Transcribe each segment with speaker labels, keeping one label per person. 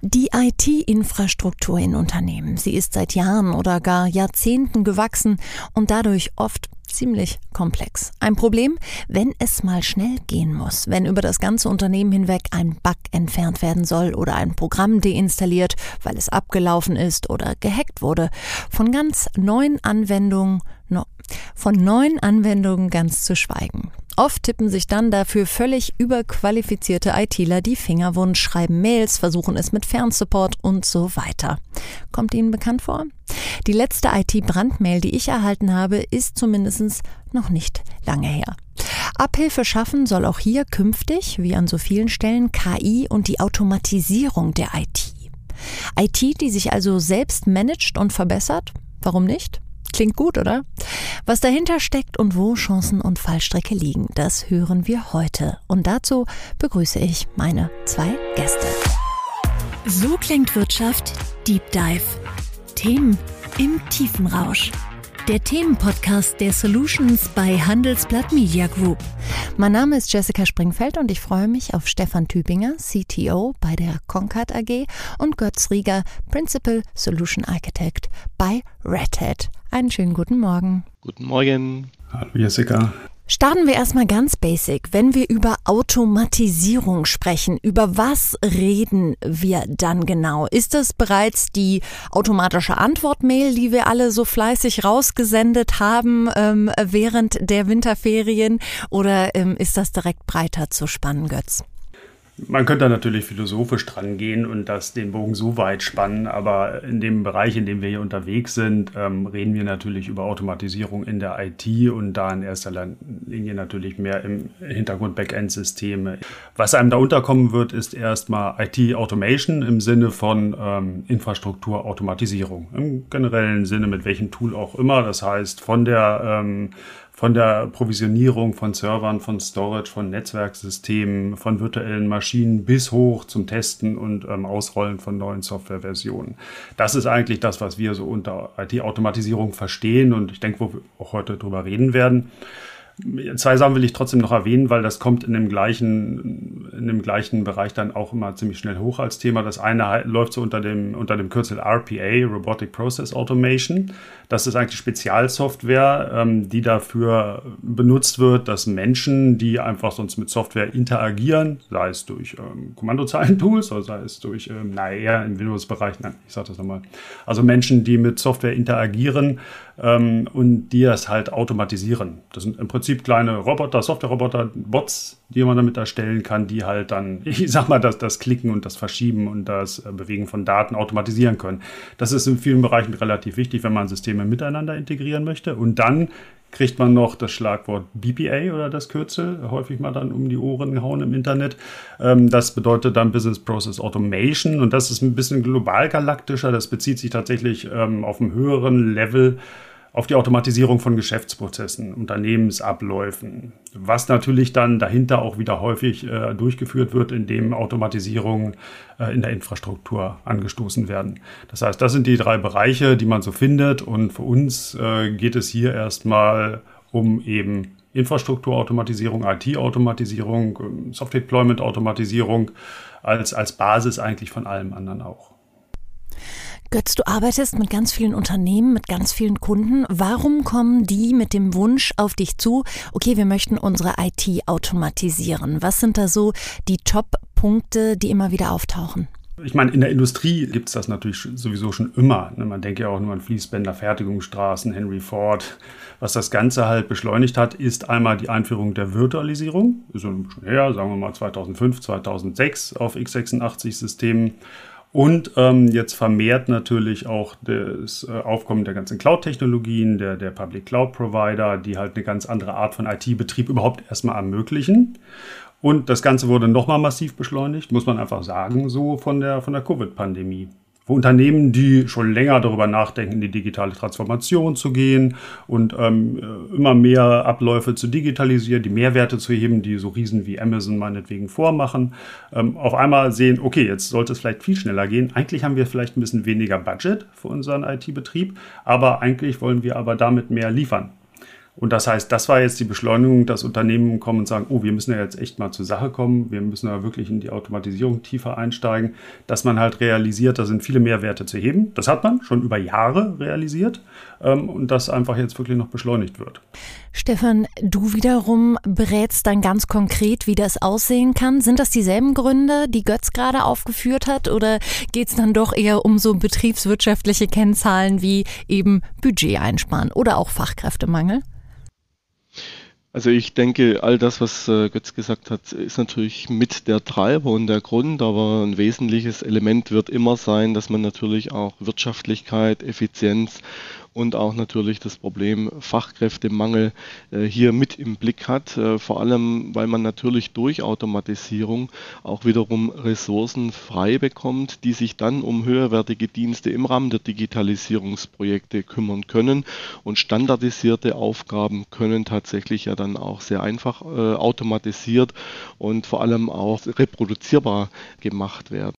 Speaker 1: Die IT-Infrastruktur in Unternehmen, sie ist seit Jahren oder gar Jahrzehnten gewachsen und dadurch oft ziemlich komplex. Ein Problem, wenn es mal schnell gehen muss, wenn über das ganze Unternehmen hinweg ein Bug entfernt werden soll oder ein Programm deinstalliert, weil es abgelaufen ist oder gehackt wurde. Von ganz neuen Anwendungen, von neuen Anwendungen ganz zu schweigen. Oft tippen sich dann dafür völlig überqualifizierte ITler die Finger schreiben Mails, versuchen es mit Fernsupport und so weiter. Kommt Ihnen bekannt vor? Die letzte IT-Brandmail, die ich erhalten habe, ist zumindest noch nicht lange her. Abhilfe schaffen soll auch hier künftig, wie an so vielen Stellen, KI und die Automatisierung der IT. IT, die sich also selbst managt und verbessert? Warum nicht? Klingt gut, oder? Was dahinter steckt und wo Chancen und Fallstrecke liegen, das hören wir heute. Und dazu begrüße ich meine zwei Gäste. So klingt Wirtschaft Deep Dive. Themen im Tiefenrausch der Themenpodcast der Solutions bei Handelsblatt Media Group. Mein Name ist Jessica Springfeld und ich freue mich auf Stefan Tübinger, CTO bei der Concat AG und Götz Rieger, Principal Solution Architect bei Red Hat. Einen schönen guten Morgen.
Speaker 2: Guten Morgen.
Speaker 3: Hallo Jessica.
Speaker 1: Starten wir erstmal ganz basic. Wenn wir über Automatisierung sprechen, über was reden wir dann genau? Ist das bereits die automatische Antwortmail, die wir alle so fleißig rausgesendet haben ähm, während der Winterferien? Oder ähm, ist das direkt breiter zu spannen, Götz?
Speaker 3: Man könnte natürlich philosophisch dran gehen und das den Bogen so weit spannen, aber in dem Bereich, in dem wir hier unterwegs sind, ähm, reden wir natürlich über Automatisierung in der IT und da in erster Linie natürlich mehr im Hintergrund Backend-Systeme. Was einem da unterkommen wird, ist erstmal IT-Automation im Sinne von ähm, Infrastrukturautomatisierung. Im generellen Sinne mit welchem Tool auch immer. Das heißt, von der ähm, von der Provisionierung von Servern, von Storage, von Netzwerksystemen, von virtuellen Maschinen bis hoch zum Testen und ähm, Ausrollen von neuen Softwareversionen. Das ist eigentlich das, was wir so unter IT-Automatisierung verstehen und ich denke, wo wir auch heute drüber reden werden. Zwei Sachen will ich trotzdem noch erwähnen, weil das kommt in dem gleichen, in dem gleichen Bereich dann auch immer ziemlich schnell hoch als Thema. Das eine läuft so unter dem, unter dem Kürzel RPA, Robotic Process Automation. Das ist eigentlich Spezialsoftware, ähm, die dafür benutzt wird, dass Menschen, die einfach sonst mit Software interagieren, sei es durch ähm, Kommandozeilen-Tools oder sei es durch, ähm, naja, im Windows-Bereich, nein, ich sage das nochmal. Also Menschen, die mit Software interagieren, ähm, und die das halt automatisieren. Das sind im Prinzip kleine Roboter, Software-Roboter, Bots, die man damit erstellen kann, die halt dann, ich sag mal, das, das Klicken und das Verschieben und das äh, Bewegen von Daten automatisieren können. Das ist in vielen Bereichen relativ wichtig, wenn man Systeme miteinander integrieren möchte. Und dann kriegt man noch das Schlagwort BPA oder das Kürzel, häufig mal dann um die Ohren gehauen im Internet. Ähm, das bedeutet dann Business Process Automation und das ist ein bisschen global galaktischer. Das bezieht sich tatsächlich ähm, auf einem höheren Level auf die Automatisierung von Geschäftsprozessen, Unternehmensabläufen, was natürlich dann dahinter auch wieder häufig äh, durchgeführt wird, indem Automatisierungen äh, in der Infrastruktur angestoßen werden. Das heißt, das sind die drei Bereiche, die man so findet und für uns äh, geht es hier erstmal um eben Infrastrukturautomatisierung, IT-Automatisierung, ähm, Software-Deployment-Automatisierung als, als Basis eigentlich von allem anderen auch.
Speaker 1: Götz, du arbeitest mit ganz vielen Unternehmen, mit ganz vielen Kunden. Warum kommen die mit dem Wunsch auf dich zu, okay, wir möchten unsere IT automatisieren? Was sind da so die Top-Punkte, die immer wieder auftauchen?
Speaker 3: Ich meine, in der Industrie gibt es das natürlich sowieso schon immer. Ne? Man denkt ja auch nur an Fließbänder, Fertigungsstraßen, Henry Ford. Was das Ganze halt beschleunigt hat, ist einmal die Einführung der Virtualisierung. So schon her, sagen wir mal 2005, 2006 auf x86-Systemen. Und ähm, jetzt vermehrt natürlich auch das äh, Aufkommen der ganzen Cloud-Technologien, der, der Public Cloud-Provider, die halt eine ganz andere Art von IT-Betrieb überhaupt erstmal ermöglichen. Und das Ganze wurde nochmal massiv beschleunigt, muss man einfach sagen, so von der, von der Covid-Pandemie für Unternehmen, die schon länger darüber nachdenken, in die digitale Transformation zu gehen und ähm, immer mehr Abläufe zu digitalisieren, die Mehrwerte zu heben, die so Riesen wie Amazon meinetwegen vormachen, ähm, auf einmal sehen, okay, jetzt sollte es vielleicht viel schneller gehen. Eigentlich haben wir vielleicht ein bisschen weniger Budget für unseren IT-Betrieb, aber eigentlich wollen wir aber damit mehr liefern. Und das heißt, das war jetzt die Beschleunigung, dass Unternehmen kommen und sagen, oh, wir müssen ja jetzt echt mal zur Sache kommen, wir müssen ja wirklich in die Automatisierung tiefer einsteigen, dass man halt realisiert, da sind viele Mehrwerte zu heben. Das hat man schon über Jahre realisiert ähm, und das einfach jetzt wirklich noch beschleunigt wird.
Speaker 1: Stefan, du wiederum berätst dann ganz konkret, wie das aussehen kann. Sind das dieselben Gründe, die Götz gerade aufgeführt hat, oder geht es dann doch eher um so betriebswirtschaftliche Kennzahlen wie eben Budget einsparen oder auch Fachkräftemangel?
Speaker 2: Also ich denke, all das, was äh, Götz gesagt hat, ist natürlich mit der Treiber und der Grund, aber ein wesentliches Element wird immer sein, dass man natürlich auch Wirtschaftlichkeit, Effizienz und auch natürlich das Problem Fachkräftemangel äh, hier mit im Blick hat. Äh, vor allem, weil man natürlich durch Automatisierung auch wiederum Ressourcen frei bekommt, die sich dann um höherwertige Dienste im Rahmen der Digitalisierungsprojekte kümmern können. Und standardisierte Aufgaben können tatsächlich ja dann auch sehr einfach äh, automatisiert und vor allem auch reproduzierbar gemacht werden.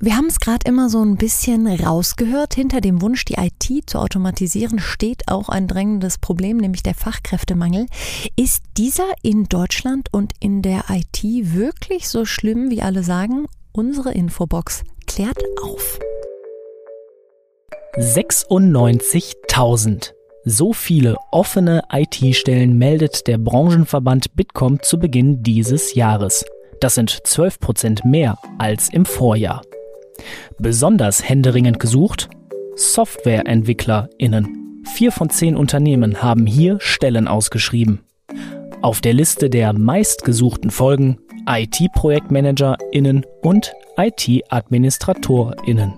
Speaker 1: Wir haben es gerade immer so ein bisschen rausgehört. Hinter dem Wunsch, die IT zu automatisieren, steht auch ein drängendes Problem, nämlich der Fachkräftemangel. Ist dieser in Deutschland und in der IT wirklich so schlimm, wie alle sagen? Unsere Infobox klärt auf.
Speaker 4: 96.000. So viele offene IT-Stellen meldet der Branchenverband Bitkom zu Beginn dieses Jahres. Das sind 12 Prozent mehr als im Vorjahr. Besonders händeringend gesucht SoftwareentwicklerInnen. Vier von zehn Unternehmen haben hier Stellen ausgeschrieben. Auf der Liste der meistgesuchten Folgen IT-ProjektmanagerInnen und IT-AdministratorInnen.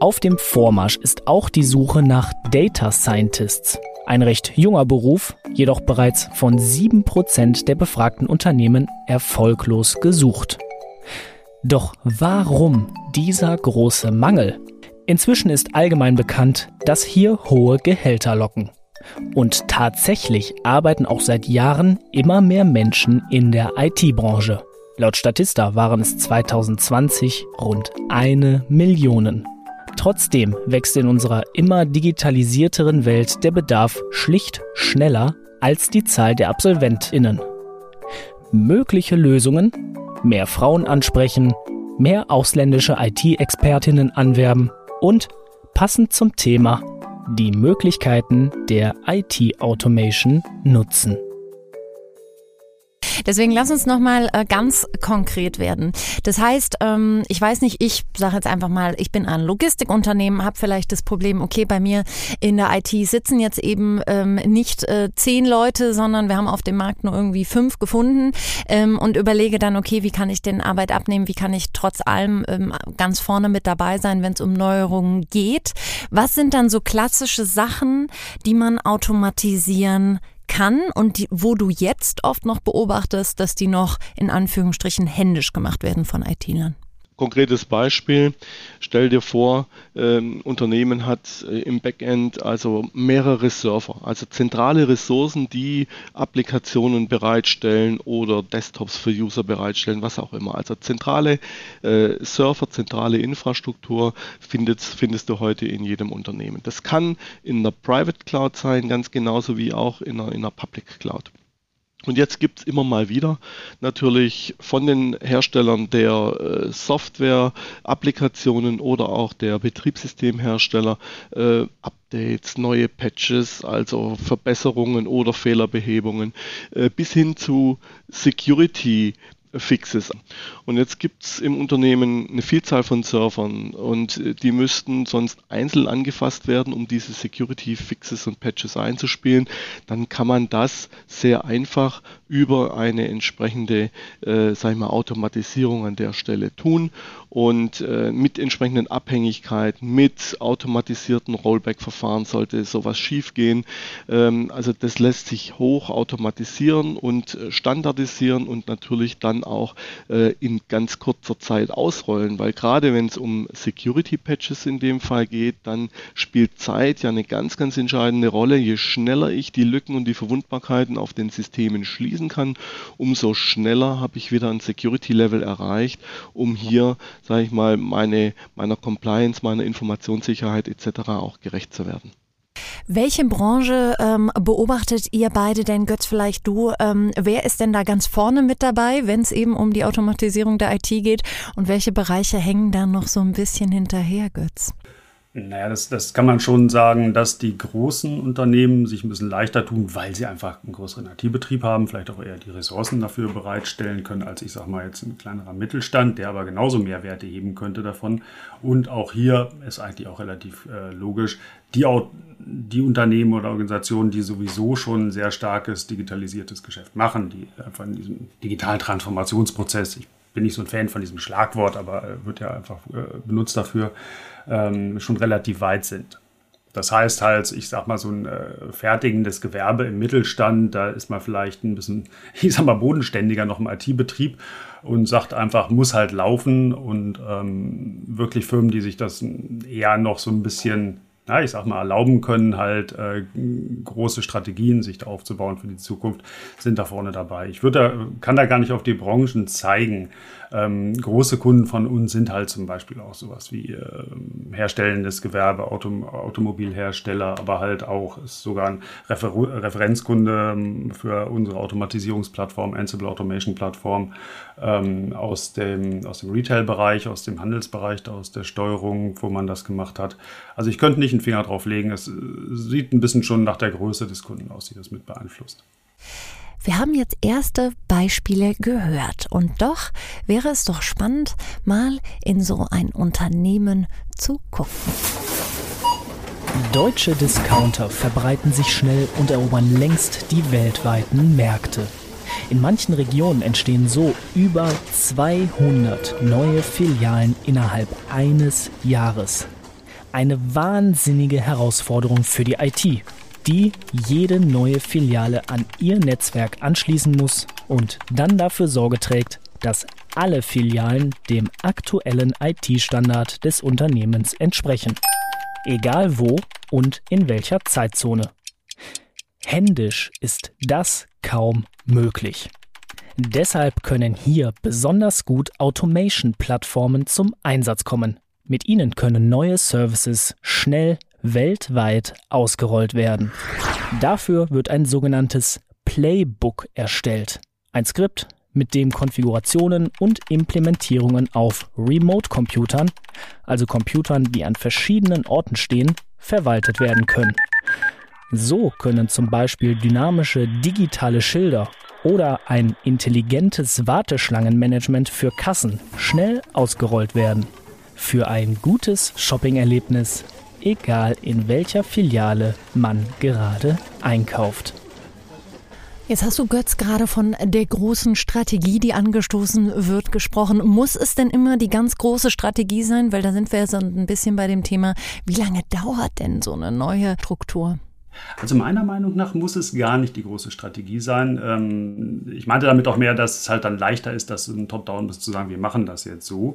Speaker 4: Auf dem Vormarsch ist auch die Suche nach Data Scientists. Ein recht junger Beruf, jedoch bereits von 7% der befragten Unternehmen erfolglos gesucht. Doch warum dieser große Mangel? Inzwischen ist allgemein bekannt, dass hier hohe Gehälter locken. Und tatsächlich arbeiten auch seit Jahren immer mehr Menschen in der IT-Branche. Laut Statista waren es 2020 rund eine Million. Trotzdem wächst in unserer immer digitalisierteren Welt der Bedarf schlicht schneller als die Zahl der Absolventinnen. Mögliche Lösungen mehr Frauen ansprechen, mehr ausländische IT-Expertinnen anwerben und passend zum Thema die Möglichkeiten der IT-Automation nutzen.
Speaker 1: Deswegen lass uns nochmal äh, ganz konkret werden. Das heißt, ähm, ich weiß nicht, ich sage jetzt einfach mal, ich bin ein Logistikunternehmen, habe vielleicht das Problem, okay, bei mir in der IT sitzen jetzt eben ähm, nicht äh, zehn Leute, sondern wir haben auf dem Markt nur irgendwie fünf gefunden ähm, und überlege dann, okay, wie kann ich den Arbeit abnehmen, wie kann ich trotz allem ähm, ganz vorne mit dabei sein, wenn es um Neuerungen geht. Was sind dann so klassische Sachen, die man automatisieren kann und die, wo du jetzt oft noch beobachtest, dass die noch in Anführungsstrichen händisch gemacht werden von IT-Lern?
Speaker 2: Konkretes Beispiel, stell dir vor, ein Unternehmen hat äh, im Backend also mehrere Server, also zentrale Ressourcen, die Applikationen bereitstellen oder Desktops für User bereitstellen, was auch immer. Also zentrale äh, Server, zentrale Infrastruktur findest, findest du heute in jedem Unternehmen. Das kann in der Private Cloud sein, ganz genauso wie auch in einer, in einer Public Cloud. Und jetzt gibt es immer mal wieder natürlich von den Herstellern der äh, Software-Applikationen oder auch der Betriebssystemhersteller äh, Updates, neue Patches, also Verbesserungen oder Fehlerbehebungen, äh, bis hin zu Security Fixes. Und jetzt gibt es im Unternehmen eine Vielzahl von Servern und äh, die müssten sonst einzeln angefasst werden, um diese Security Fixes und Patches einzuspielen. Dann kann man das sehr einfach über eine entsprechende äh, sag ich mal, Automatisierung an der Stelle tun und äh, mit entsprechenden Abhängigkeiten, mit automatisierten Rollback-Verfahren sollte sowas schiefgehen. Ähm, also das lässt sich hoch automatisieren und äh, standardisieren und natürlich dann auch äh, in ganz kurzer Zeit ausrollen, weil gerade wenn es um Security-Patches in dem Fall geht, dann spielt Zeit ja eine ganz, ganz entscheidende Rolle. Je schneller ich die Lücken und die Verwundbarkeiten auf den Systemen schließen kann, umso schneller habe ich wieder ein Security-Level erreicht, um hier, sage ich mal, meine, meiner Compliance, meiner Informationssicherheit etc. auch gerecht zu werden.
Speaker 1: Welche Branche ähm, beobachtet ihr beide denn, Götz, vielleicht du? Ähm, wer ist denn da ganz vorne mit dabei, wenn es eben um die Automatisierung der IT geht? Und welche Bereiche hängen da noch so ein bisschen hinterher, Götz?
Speaker 3: Naja, das, das kann man schon sagen, dass die großen Unternehmen sich ein bisschen leichter tun, weil sie einfach einen größeren IT-Betrieb haben, vielleicht auch eher die Ressourcen dafür bereitstellen können, als ich sage mal jetzt ein kleinerer Mittelstand, der aber genauso Mehrwerte heben könnte davon. Und auch hier ist eigentlich auch relativ äh, logisch, die, die Unternehmen oder Organisationen, die sowieso schon ein sehr starkes digitalisiertes Geschäft machen, die einfach in diesem digitalen Transformationsprozess, ich bin nicht so ein Fan von diesem Schlagwort, aber äh, wird ja einfach äh, benutzt dafür, ähm, schon relativ weit sind. Das heißt halt, ich sag mal, so ein äh, fertigendes Gewerbe im Mittelstand, da ist man vielleicht ein bisschen, ich sag mal, bodenständiger noch im IT-Betrieb und sagt einfach, muss halt laufen und ähm, wirklich Firmen, die sich das eher noch so ein bisschen ja, ich sag mal, erlauben können, halt äh, große Strategien sich aufzubauen für die Zukunft, sind da vorne dabei. Ich würde kann da gar nicht auf die Branchen zeigen. Ähm, große Kunden von uns sind halt zum Beispiel auch sowas wie äh, herstellendes Gewerbe, Auto, Automobilhersteller, aber halt auch ist sogar ein Refer Referenzkunde ähm, für unsere Automatisierungsplattform, Ansible Automation Plattform ähm, aus dem, aus dem Retail-Bereich, aus dem Handelsbereich, aus der Steuerung, wo man das gemacht hat. Also ich könnte nicht einen Finger drauf legen. Es äh, sieht ein bisschen schon nach der Größe des Kunden aus, die das mit beeinflusst.
Speaker 1: Wir haben jetzt erste Beispiele gehört und doch wäre es doch spannend, mal in so ein Unternehmen zu gucken.
Speaker 4: Deutsche Discounter verbreiten sich schnell und erobern längst die weltweiten Märkte. In manchen Regionen entstehen so über 200 neue Filialen innerhalb eines Jahres. Eine wahnsinnige Herausforderung für die IT, die jede neue Filiale an ihr Netzwerk anschließen muss und dann dafür Sorge trägt, dass alle Filialen dem aktuellen IT-Standard des Unternehmens entsprechen. Egal wo und in welcher Zeitzone. Händisch ist das kaum möglich. Deshalb können hier besonders gut Automation-Plattformen zum Einsatz kommen. Mit ihnen können neue Services schnell weltweit ausgerollt werden. Dafür wird ein sogenanntes Playbook erstellt. Ein Skript, mit dem Konfigurationen und Implementierungen auf Remote-Computern, also Computern, die an verschiedenen Orten stehen, verwaltet werden können. So können zum Beispiel dynamische digitale Schilder oder ein intelligentes Warteschlangenmanagement für Kassen schnell ausgerollt werden. Für ein gutes Shopping-Erlebnis, egal in welcher Filiale man gerade einkauft.
Speaker 1: Jetzt hast du Götz gerade von der großen Strategie, die angestoßen wird, gesprochen. Muss es denn immer die ganz große Strategie sein? Weil da sind wir so ein bisschen bei dem Thema, wie lange dauert denn so eine neue Struktur?
Speaker 3: Also meiner Meinung nach muss es gar nicht die große Strategie sein. Ähm, ich meinte damit auch mehr, dass es halt dann leichter ist, das ein Top-Down zu sagen, wir machen das jetzt so.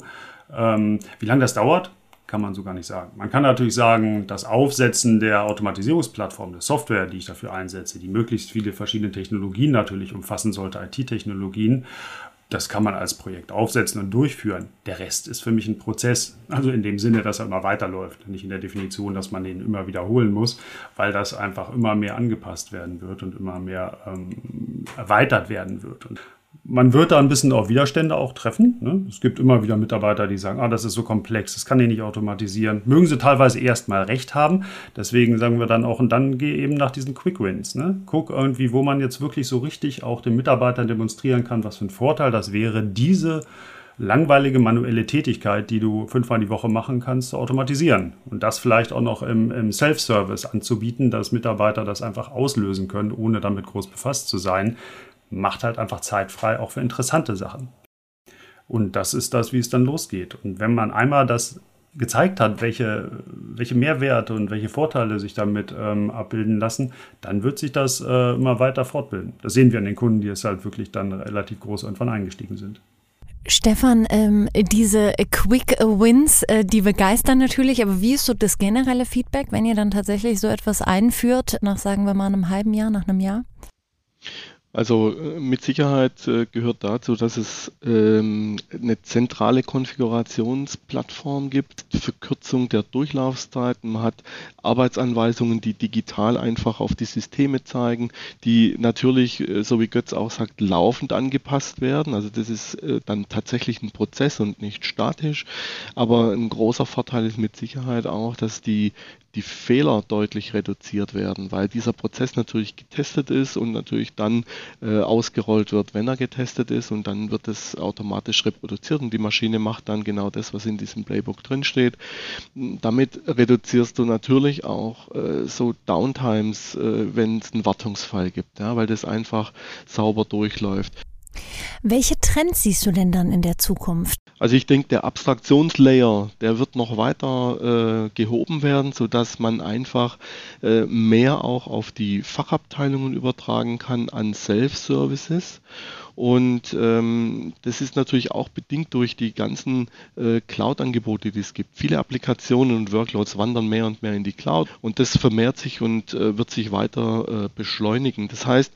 Speaker 3: Ähm, wie lange das dauert, kann man so gar nicht sagen. Man kann natürlich sagen, das Aufsetzen der Automatisierungsplattform, der Software, die ich dafür einsetze, die möglichst viele verschiedene Technologien natürlich umfassen sollte, IT-Technologien, das kann man als Projekt aufsetzen und durchführen. Der Rest ist für mich ein Prozess. Also in dem Sinne, dass er immer weiterläuft. Nicht in der Definition, dass man den immer wiederholen muss, weil das einfach immer mehr angepasst werden wird und immer mehr ähm, erweitert werden wird. Und man wird da ein bisschen auf Widerstände auch treffen. Ne? Es gibt immer wieder Mitarbeiter, die sagen, ah, das ist so komplex, das kann ich nicht automatisieren. Mögen sie teilweise erstmal recht haben. Deswegen sagen wir dann auch, und dann geh eben nach diesen Quick Wins. Ne? Guck irgendwie, wo man jetzt wirklich so richtig auch den Mitarbeitern demonstrieren kann, was für ein Vorteil das wäre, diese langweilige manuelle Tätigkeit, die du fünfmal die Woche machen kannst, zu automatisieren. Und das vielleicht auch noch im, im Self-Service anzubieten, dass Mitarbeiter das einfach auslösen können, ohne damit groß befasst zu sein macht halt einfach Zeit frei, auch für interessante Sachen. Und das ist das, wie es dann losgeht. Und wenn man einmal das gezeigt hat, welche, welche Mehrwerte und welche Vorteile sich damit ähm, abbilden lassen, dann wird sich das äh, immer weiter fortbilden. Das sehen wir an den Kunden, die es halt wirklich dann relativ groß irgendwann eingestiegen sind.
Speaker 1: Stefan, ähm, diese Quick Wins, äh, die begeistern natürlich, aber wie ist so das generelle Feedback, wenn ihr dann tatsächlich so etwas einführt, nach sagen wir mal einem halben Jahr, nach einem Jahr?
Speaker 2: Also äh, mit Sicherheit äh, gehört dazu, dass es ähm, eine zentrale Konfigurationsplattform gibt, Verkürzung der Durchlaufzeiten. Man hat Arbeitsanweisungen, die digital einfach auf die Systeme zeigen, die natürlich, äh, so wie Götz auch sagt, laufend angepasst werden. Also das ist dann tatsächlich ein Prozess und nicht statisch. Aber ein großer Vorteil ist mit Sicherheit auch, dass die die Fehler deutlich reduziert werden, weil dieser Prozess natürlich getestet ist und natürlich dann äh, ausgerollt wird, wenn er getestet ist und dann wird es automatisch reproduziert und die Maschine macht dann genau das, was in diesem Playbook drinsteht. Damit reduzierst du natürlich auch äh, so Downtimes, äh, wenn es einen Wartungsfall gibt, ja, weil das einfach sauber durchläuft.
Speaker 1: Welche Trends siehst du denn dann in der Zukunft?
Speaker 2: Also ich denke, der Abstraktionslayer, der wird noch weiter äh, gehoben werden, sodass man einfach äh, mehr auch auf die Fachabteilungen übertragen kann an Self-Services. Und ähm, das ist natürlich auch bedingt durch die ganzen äh, Cloud-Angebote, die es gibt. Viele Applikationen und Workloads wandern mehr und mehr in die Cloud und das vermehrt sich und äh, wird sich weiter äh, beschleunigen. Das heißt,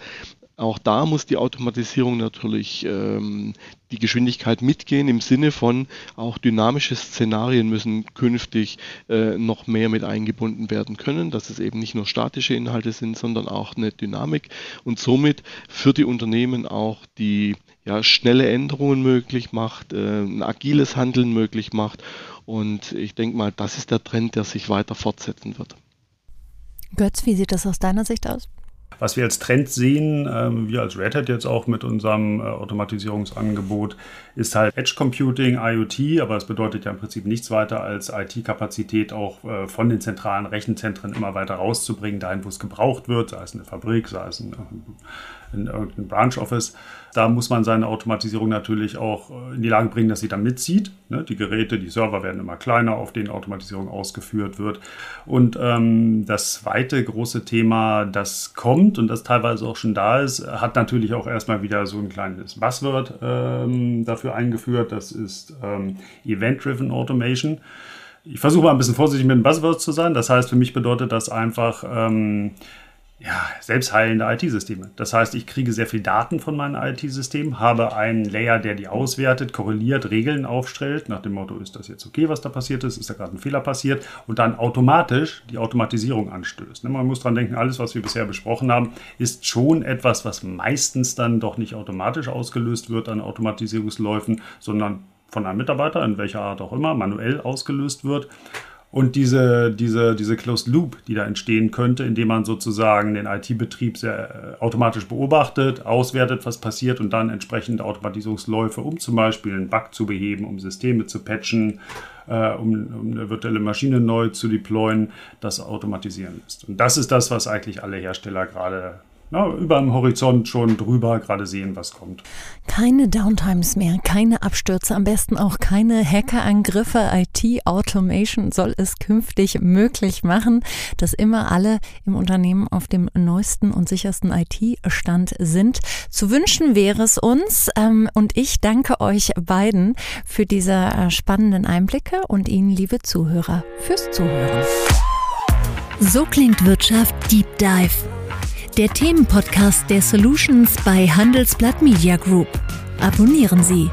Speaker 2: auch da muss die Automatisierung natürlich ähm, die Geschwindigkeit mitgehen im Sinne von auch dynamische Szenarien müssen künftig äh, noch mehr mit eingebunden werden können, dass es eben nicht nur statische Inhalte sind, sondern auch eine Dynamik und somit für die Unternehmen auch die ja, schnelle Änderungen möglich macht, äh, ein agiles Handeln möglich macht und ich denke mal, das ist der Trend, der sich weiter fortsetzen wird.
Speaker 1: Götz, wie sieht das aus deiner Sicht aus?
Speaker 3: Was wir als Trend sehen, ähm, wir als Red Hat jetzt auch mit unserem äh, Automatisierungsangebot, ist halt Edge Computing, IoT, aber das bedeutet ja im Prinzip nichts weiter als IT-Kapazität auch äh, von den zentralen Rechenzentren immer weiter rauszubringen, dahin, wo es gebraucht wird, sei es in der Fabrik, sei es in, in irgendeinem Branch Office. Da muss man seine Automatisierung natürlich auch äh, in die Lage bringen, dass sie dann mitzieht. Ne? Die Geräte, die Server werden immer kleiner, auf denen Automatisierung ausgeführt wird. Und ähm, das zweite große Thema, das kommt und das teilweise auch schon da ist, hat natürlich auch erstmal wieder so ein kleines Buzzword ähm, dafür eingeführt. Das ist ähm, Event-Driven Automation. Ich versuche mal ein bisschen vorsichtig mit den Buzzwords zu sein. Das heißt, für mich bedeutet das einfach, ähm, ja, selbstheilende IT-Systeme. Das heißt, ich kriege sehr viel Daten von meinen IT-Systemen, habe einen Layer, der die auswertet, korreliert, Regeln aufstellt, nach dem Motto, ist das jetzt okay, was da passiert ist, ist da gerade ein Fehler passiert und dann automatisch die Automatisierung anstößt. Ne, man muss dran denken, alles, was wir bisher besprochen haben, ist schon etwas, was meistens dann doch nicht automatisch ausgelöst wird an Automatisierungsläufen, sondern von einem Mitarbeiter, in welcher Art auch immer, manuell ausgelöst wird. Und diese, diese, diese Closed Loop, die da entstehen könnte, indem man sozusagen den IT-Betrieb sehr äh, automatisch beobachtet, auswertet, was passiert und dann entsprechende Automatisierungsläufe, um zum Beispiel einen Bug zu beheben, um Systeme zu patchen, äh, um, um eine virtuelle Maschine neu zu deployen, das automatisieren lässt. Und das ist das, was eigentlich alle Hersteller gerade na, über dem Horizont schon drüber gerade sehen, was kommt.
Speaker 1: Keine Downtimes mehr, keine Abstürze, am besten auch keine Hackerangriffe. IT-Automation soll es künftig möglich machen, dass immer alle im Unternehmen auf dem neuesten und sichersten IT-Stand sind. Zu wünschen wäre es uns ähm, und ich danke euch beiden für diese äh, spannenden Einblicke und Ihnen, liebe Zuhörer, fürs Zuhören.
Speaker 5: So klingt Wirtschaft Deep Dive der Themenpodcast der Solutions bei Handelsblatt Media Group. Abonnieren Sie.